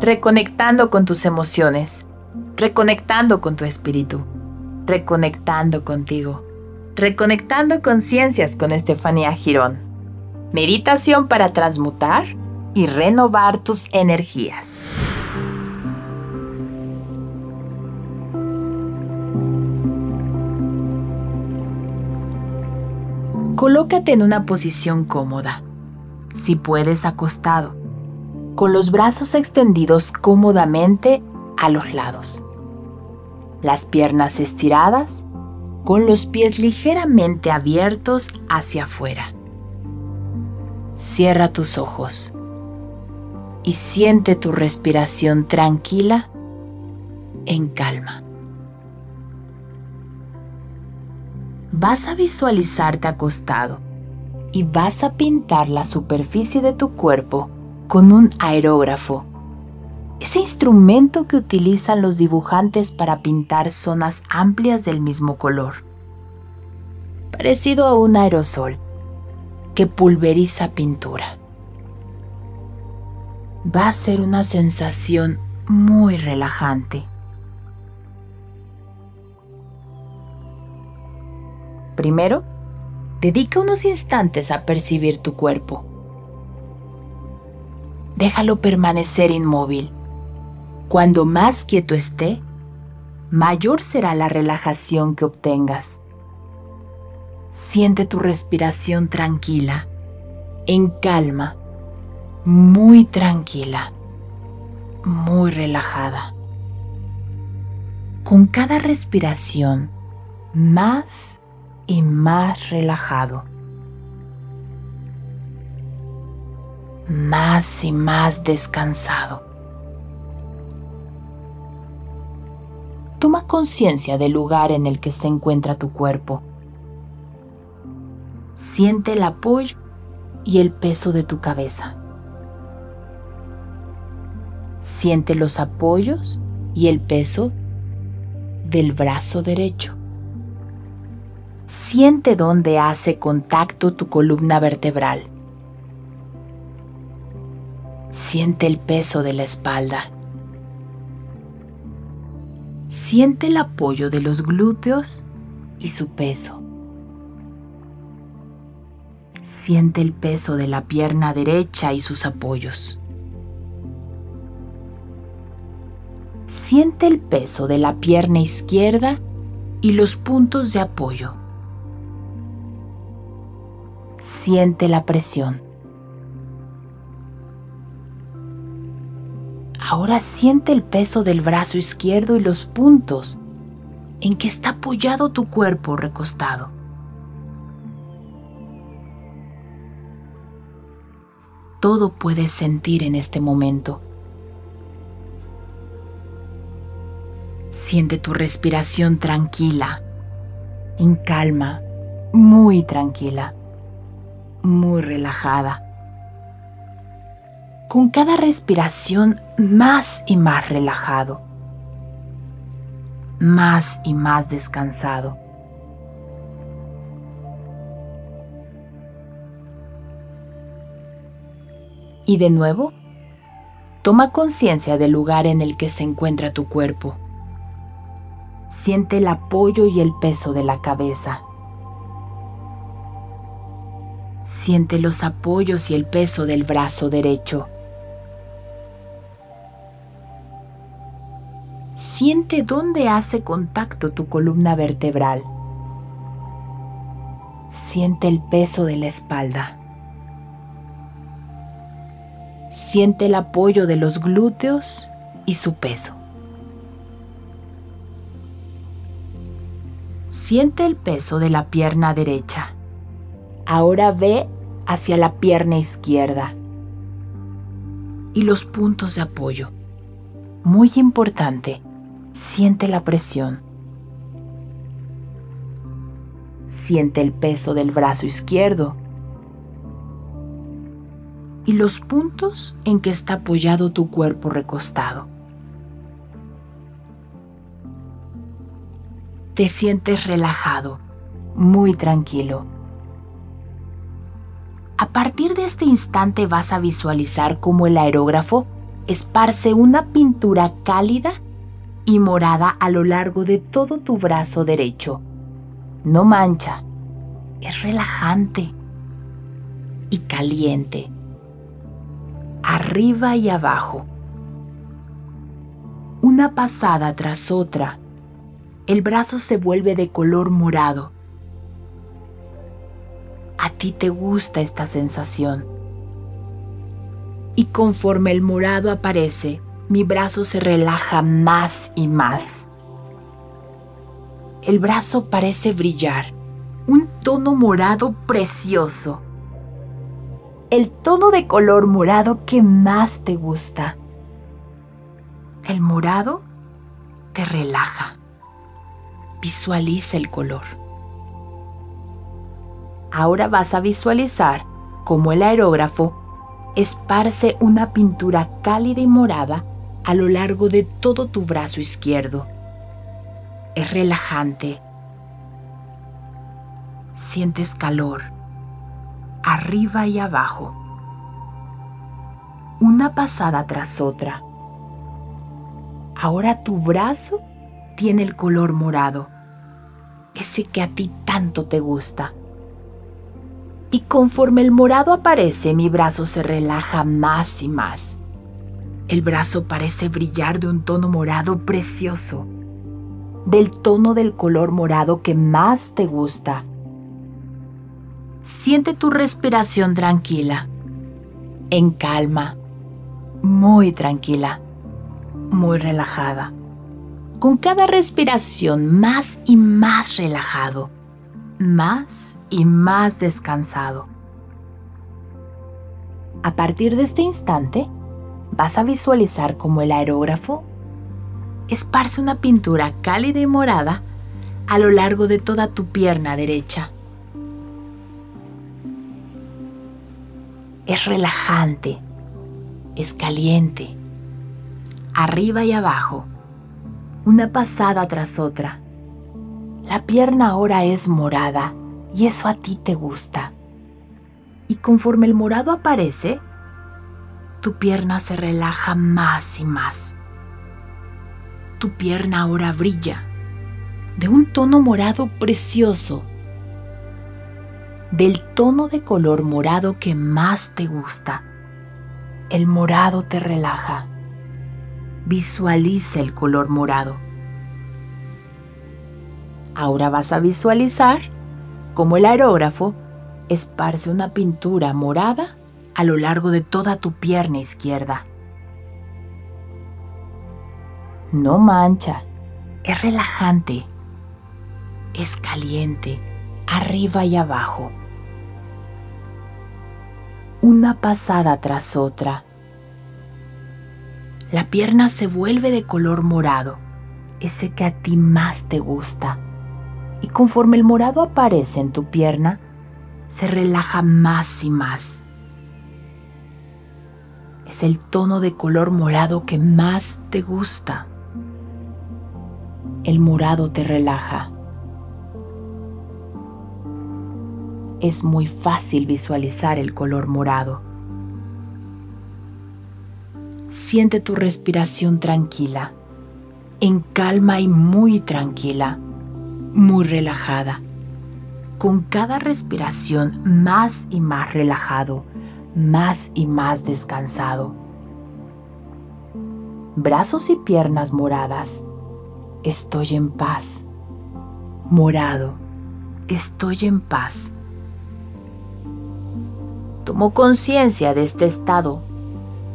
reconectando con tus emociones, reconectando con tu espíritu, reconectando contigo, reconectando conciencias con Estefanía Girón. Meditación para transmutar y renovar tus energías. Colócate en una posición cómoda, si puedes acostado, con los brazos extendidos cómodamente a los lados, las piernas estiradas, con los pies ligeramente abiertos hacia afuera. Cierra tus ojos y siente tu respiración tranquila en calma. vas a visualizarte acostado y vas a pintar la superficie de tu cuerpo con un aerógrafo, ese instrumento que utilizan los dibujantes para pintar zonas amplias del mismo color, parecido a un aerosol que pulveriza pintura. Va a ser una sensación muy relajante. Primero, dedica unos instantes a percibir tu cuerpo. Déjalo permanecer inmóvil. Cuando más quieto esté, mayor será la relajación que obtengas. Siente tu respiración tranquila, en calma, muy tranquila, muy relajada. Con cada respiración, más y más relajado. Más y más descansado. Toma conciencia del lugar en el que se encuentra tu cuerpo. Siente el apoyo y el peso de tu cabeza. Siente los apoyos y el peso del brazo derecho. Siente dónde hace contacto tu columna vertebral. Siente el peso de la espalda. Siente el apoyo de los glúteos y su peso. Siente el peso de la pierna derecha y sus apoyos. Siente el peso de la pierna izquierda y los puntos de apoyo. Siente la presión. Ahora siente el peso del brazo izquierdo y los puntos en que está apoyado tu cuerpo recostado. Todo puedes sentir en este momento. Siente tu respiración tranquila, en calma, muy tranquila muy relajada. Con cada respiración más y más relajado, más y más descansado. Y de nuevo, toma conciencia del lugar en el que se encuentra tu cuerpo. Siente el apoyo y el peso de la cabeza Siente los apoyos y el peso del brazo derecho. Siente dónde hace contacto tu columna vertebral. Siente el peso de la espalda. Siente el apoyo de los glúteos y su peso. Siente el peso de la pierna derecha. Ahora ve hacia la pierna izquierda y los puntos de apoyo. Muy importante, siente la presión. Siente el peso del brazo izquierdo y los puntos en que está apoyado tu cuerpo recostado. Te sientes relajado, muy tranquilo. A partir de este instante vas a visualizar cómo el aerógrafo esparce una pintura cálida y morada a lo largo de todo tu brazo derecho. No mancha, es relajante y caliente, arriba y abajo. Una pasada tras otra, el brazo se vuelve de color morado. A ti te gusta esta sensación. Y conforme el morado aparece, mi brazo se relaja más y más. El brazo parece brillar, un tono morado precioso. El tono de color morado que más te gusta. El morado te relaja. Visualiza el color. Ahora vas a visualizar cómo el aerógrafo esparce una pintura cálida y morada a lo largo de todo tu brazo izquierdo. Es relajante. Sientes calor, arriba y abajo, una pasada tras otra. Ahora tu brazo tiene el color morado, ese que a ti tanto te gusta. Y conforme el morado aparece, mi brazo se relaja más y más. El brazo parece brillar de un tono morado precioso, del tono del color morado que más te gusta. Siente tu respiración tranquila, en calma, muy tranquila, muy relajada. Con cada respiración más y más relajado, más y más descansado. A partir de este instante, vas a visualizar como el aerógrafo esparce una pintura cálida y morada a lo largo de toda tu pierna derecha. Es relajante, es caliente, arriba y abajo, una pasada tras otra. La pierna ahora es morada y eso a ti te gusta. Y conforme el morado aparece, tu pierna se relaja más y más. Tu pierna ahora brilla de un tono morado precioso, del tono de color morado que más te gusta. El morado te relaja. Visualiza el color morado. Ahora vas a visualizar cómo el aerógrafo esparce una pintura morada a lo largo de toda tu pierna izquierda. No mancha, es relajante, es caliente, arriba y abajo. Una pasada tras otra. La pierna se vuelve de color morado, ese que a ti más te gusta. Y conforme el morado aparece en tu pierna, se relaja más y más el tono de color morado que más te gusta. El morado te relaja. Es muy fácil visualizar el color morado. Siente tu respiración tranquila, en calma y muy tranquila, muy relajada. Con cada respiración más y más relajado más y más descansado. Brazos y piernas moradas. Estoy en paz. Morado. Estoy en paz. Tomo conciencia de este estado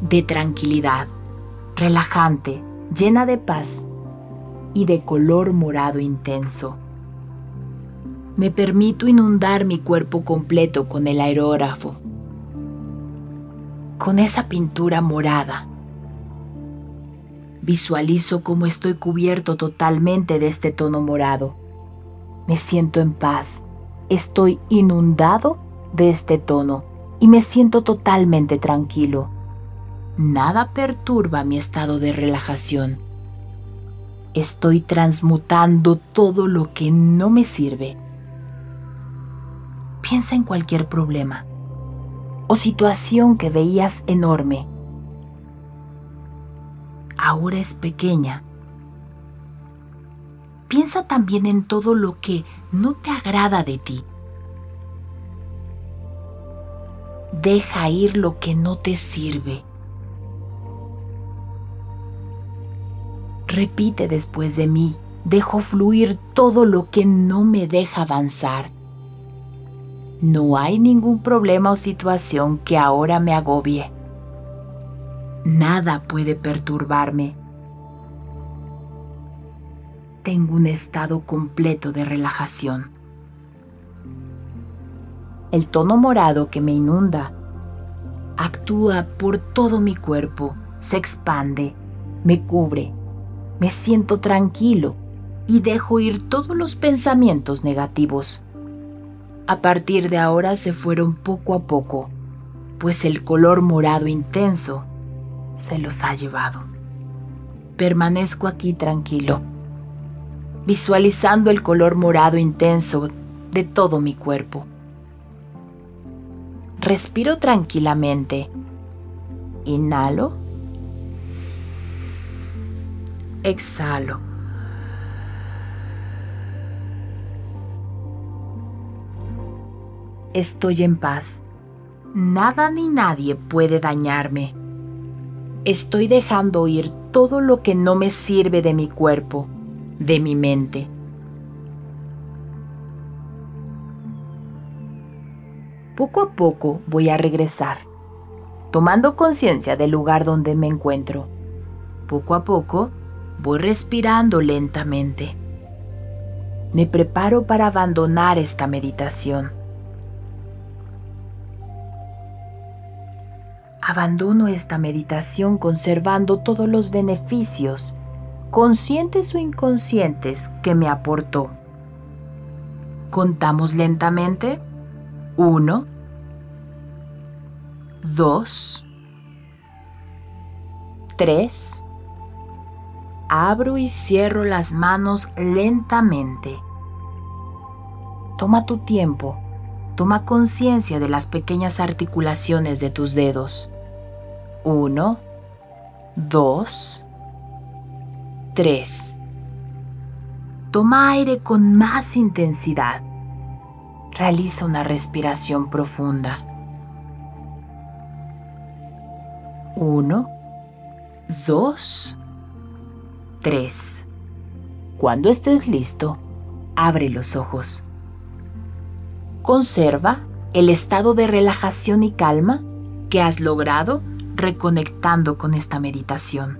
de tranquilidad, relajante, llena de paz y de color morado intenso. Me permito inundar mi cuerpo completo con el aerógrafo con esa pintura morada. Visualizo cómo estoy cubierto totalmente de este tono morado. Me siento en paz. Estoy inundado de este tono y me siento totalmente tranquilo. Nada perturba mi estado de relajación. Estoy transmutando todo lo que no me sirve. Piensa en cualquier problema o situación que veías enorme. ahora es pequeña. Piensa también en todo lo que no te agrada de ti. Deja ir lo que no te sirve. Repite después de mí, dejo fluir todo lo que no me deja avanzar. No hay ningún problema o situación que ahora me agobie. Nada puede perturbarme. Tengo un estado completo de relajación. El tono morado que me inunda actúa por todo mi cuerpo, se expande, me cubre me siento tranquilo y dejo ir todos los pensamientos negativos. A partir de ahora se fueron poco a poco, pues el color morado intenso se los ha llevado. Permanezco aquí tranquilo, visualizando el color morado intenso de todo mi cuerpo. Respiro tranquilamente. Inhalo exhalo. Estoy en paz. Nada ni nadie puede dañarme. Estoy dejando ir todo lo que no me sirve de mi cuerpo, de mi mente. Poco a poco voy a regresar, tomando conciencia del lugar donde me encuentro. Poco a poco Voy respirando lentamente. Me preparo para abandonar esta meditación. Abandono esta meditación conservando todos los beneficios, conscientes o inconscientes, que me aportó. Contamos lentamente. Uno, dos, tres, abro y cierro las manos lentamente. Toma tu tiempo, toma conciencia de las pequeñas articulaciones de tus dedos. Uno, dos, tres. Toma aire con más intensidad. Realiza una respiración profunda. Uno, dos, 3. Cuando estés listo, abre los ojos. Conserva el estado de relajación y calma que has logrado reconectando con esta meditación.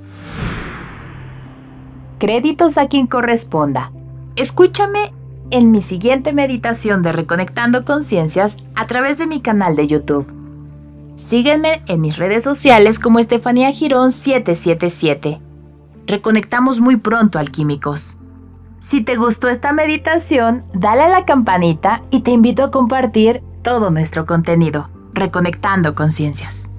Créditos a quien corresponda. Escúchame en mi siguiente meditación de Reconectando Conciencias a través de mi canal de YouTube. Sígueme en mis redes sociales como Estefanía Girón 777 Reconectamos muy pronto, alquímicos. Si te gustó esta meditación, dale a la campanita y te invito a compartir todo nuestro contenido, Reconectando Conciencias.